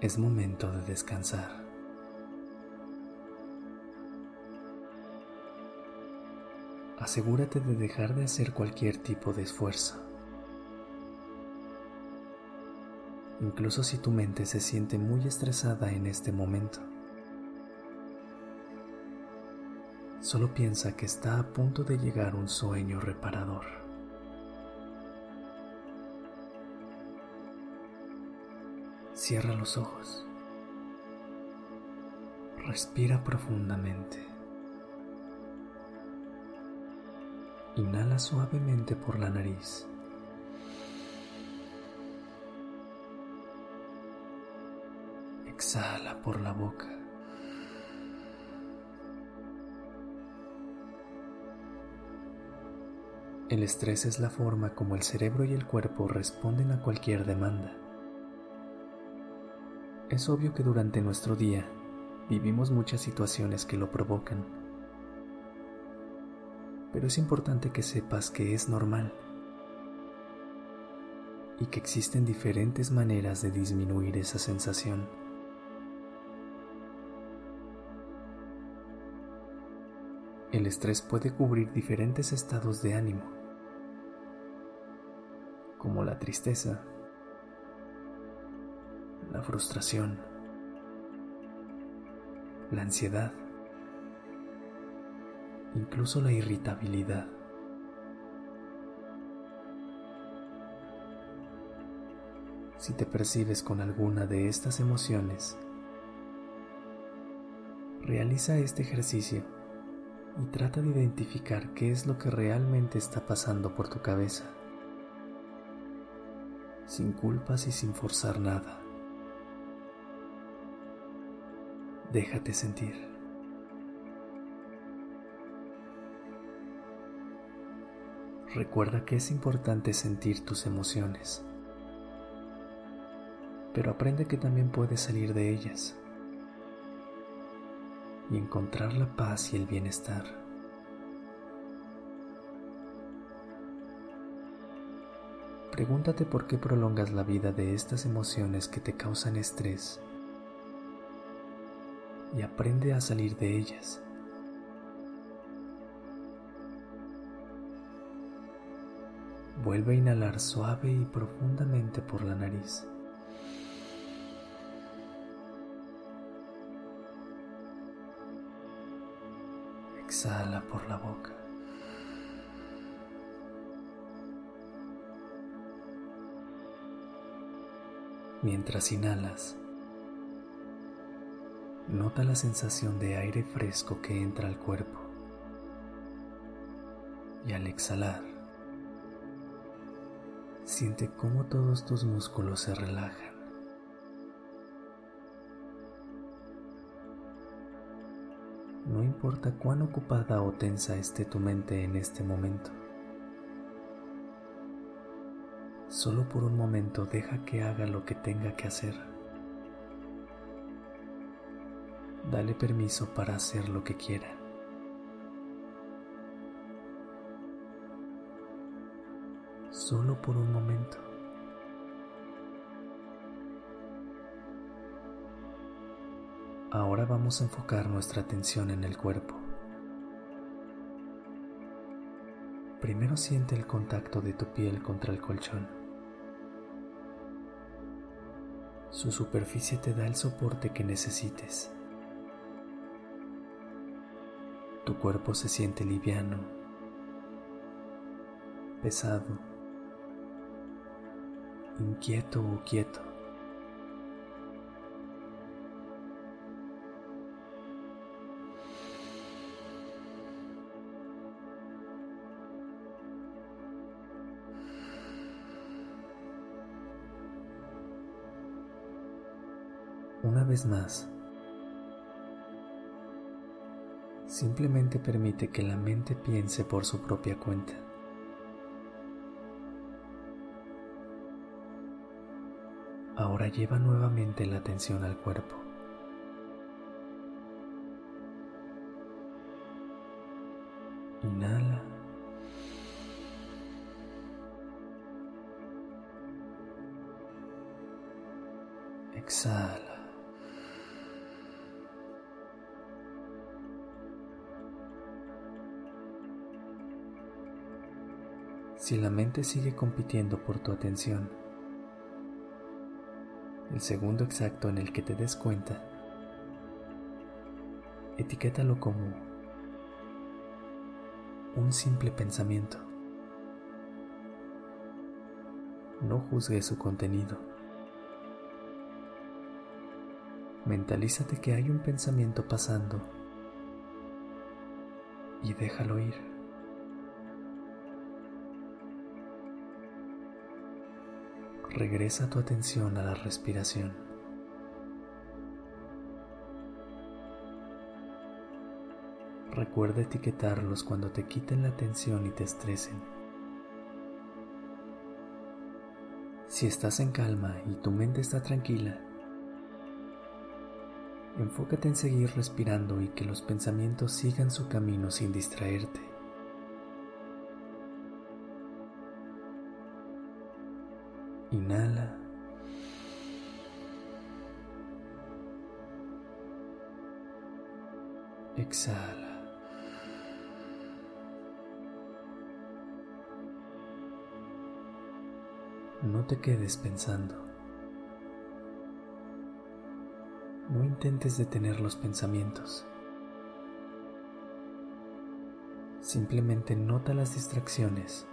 Es momento de descansar. Asegúrate de dejar de hacer cualquier tipo de esfuerzo. Incluso si tu mente se siente muy estresada en este momento. Solo piensa que está a punto de llegar un sueño reparador. Cierra los ojos. Respira profundamente. Inhala suavemente por la nariz. Exhala por la boca. El estrés es la forma como el cerebro y el cuerpo responden a cualquier demanda. Es obvio que durante nuestro día vivimos muchas situaciones que lo provocan, pero es importante que sepas que es normal y que existen diferentes maneras de disminuir esa sensación. El estrés puede cubrir diferentes estados de ánimo como la tristeza, la frustración, la ansiedad, incluso la irritabilidad. Si te percibes con alguna de estas emociones, realiza este ejercicio y trata de identificar qué es lo que realmente está pasando por tu cabeza sin culpas y sin forzar nada. Déjate sentir. Recuerda que es importante sentir tus emociones, pero aprende que también puedes salir de ellas y encontrar la paz y el bienestar. Pregúntate por qué prolongas la vida de estas emociones que te causan estrés y aprende a salir de ellas. Vuelve a inhalar suave y profundamente por la nariz. Exhala por la boca. Mientras inhalas, nota la sensación de aire fresco que entra al cuerpo. Y al exhalar, siente cómo todos tus músculos se relajan. No importa cuán ocupada o tensa esté tu mente en este momento. Solo por un momento deja que haga lo que tenga que hacer. Dale permiso para hacer lo que quiera. Solo por un momento. Ahora vamos a enfocar nuestra atención en el cuerpo. Primero siente el contacto de tu piel contra el colchón. Su superficie te da el soporte que necesites. Tu cuerpo se siente liviano, pesado, inquieto o quieto. Una vez más, simplemente permite que la mente piense por su propia cuenta. Ahora lleva nuevamente la atención al cuerpo. Si la mente sigue compitiendo por tu atención, el segundo exacto en el que te des cuenta, etiquétalo como un simple pensamiento. No juzgue su contenido. Mentalízate que hay un pensamiento pasando y déjalo ir. Regresa tu atención a la respiración. Recuerda etiquetarlos cuando te quiten la atención y te estresen. Si estás en calma y tu mente está tranquila, enfócate en seguir respirando y que los pensamientos sigan su camino sin distraerte. Inhala. Exhala. No te quedes pensando. No intentes detener los pensamientos. Simplemente nota las distracciones.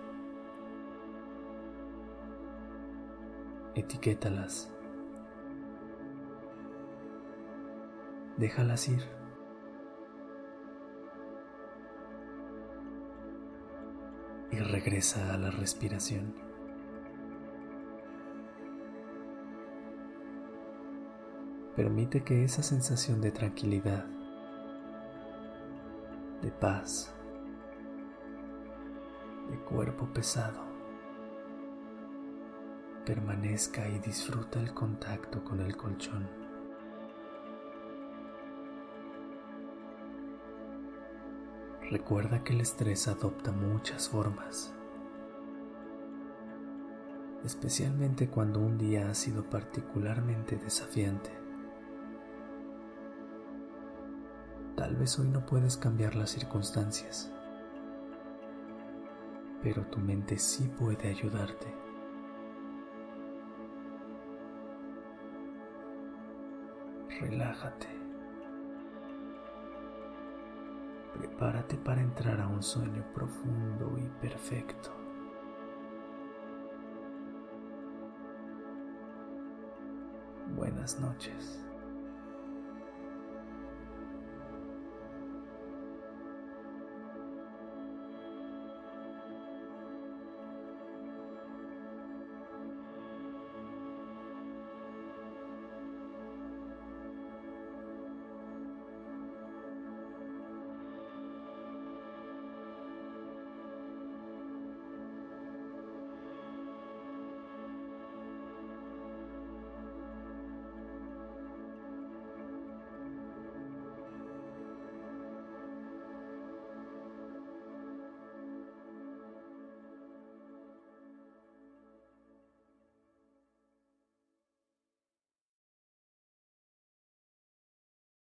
Etiquétalas. Déjalas ir. Y regresa a la respiración. Permite que esa sensación de tranquilidad, de paz, de cuerpo pesado, permanezca y disfruta el contacto con el colchón. Recuerda que el estrés adopta muchas formas, especialmente cuando un día ha sido particularmente desafiante. Tal vez hoy no puedes cambiar las circunstancias, pero tu mente sí puede ayudarte. Relájate. Prepárate para entrar a un sueño profundo y perfecto. Buenas noches.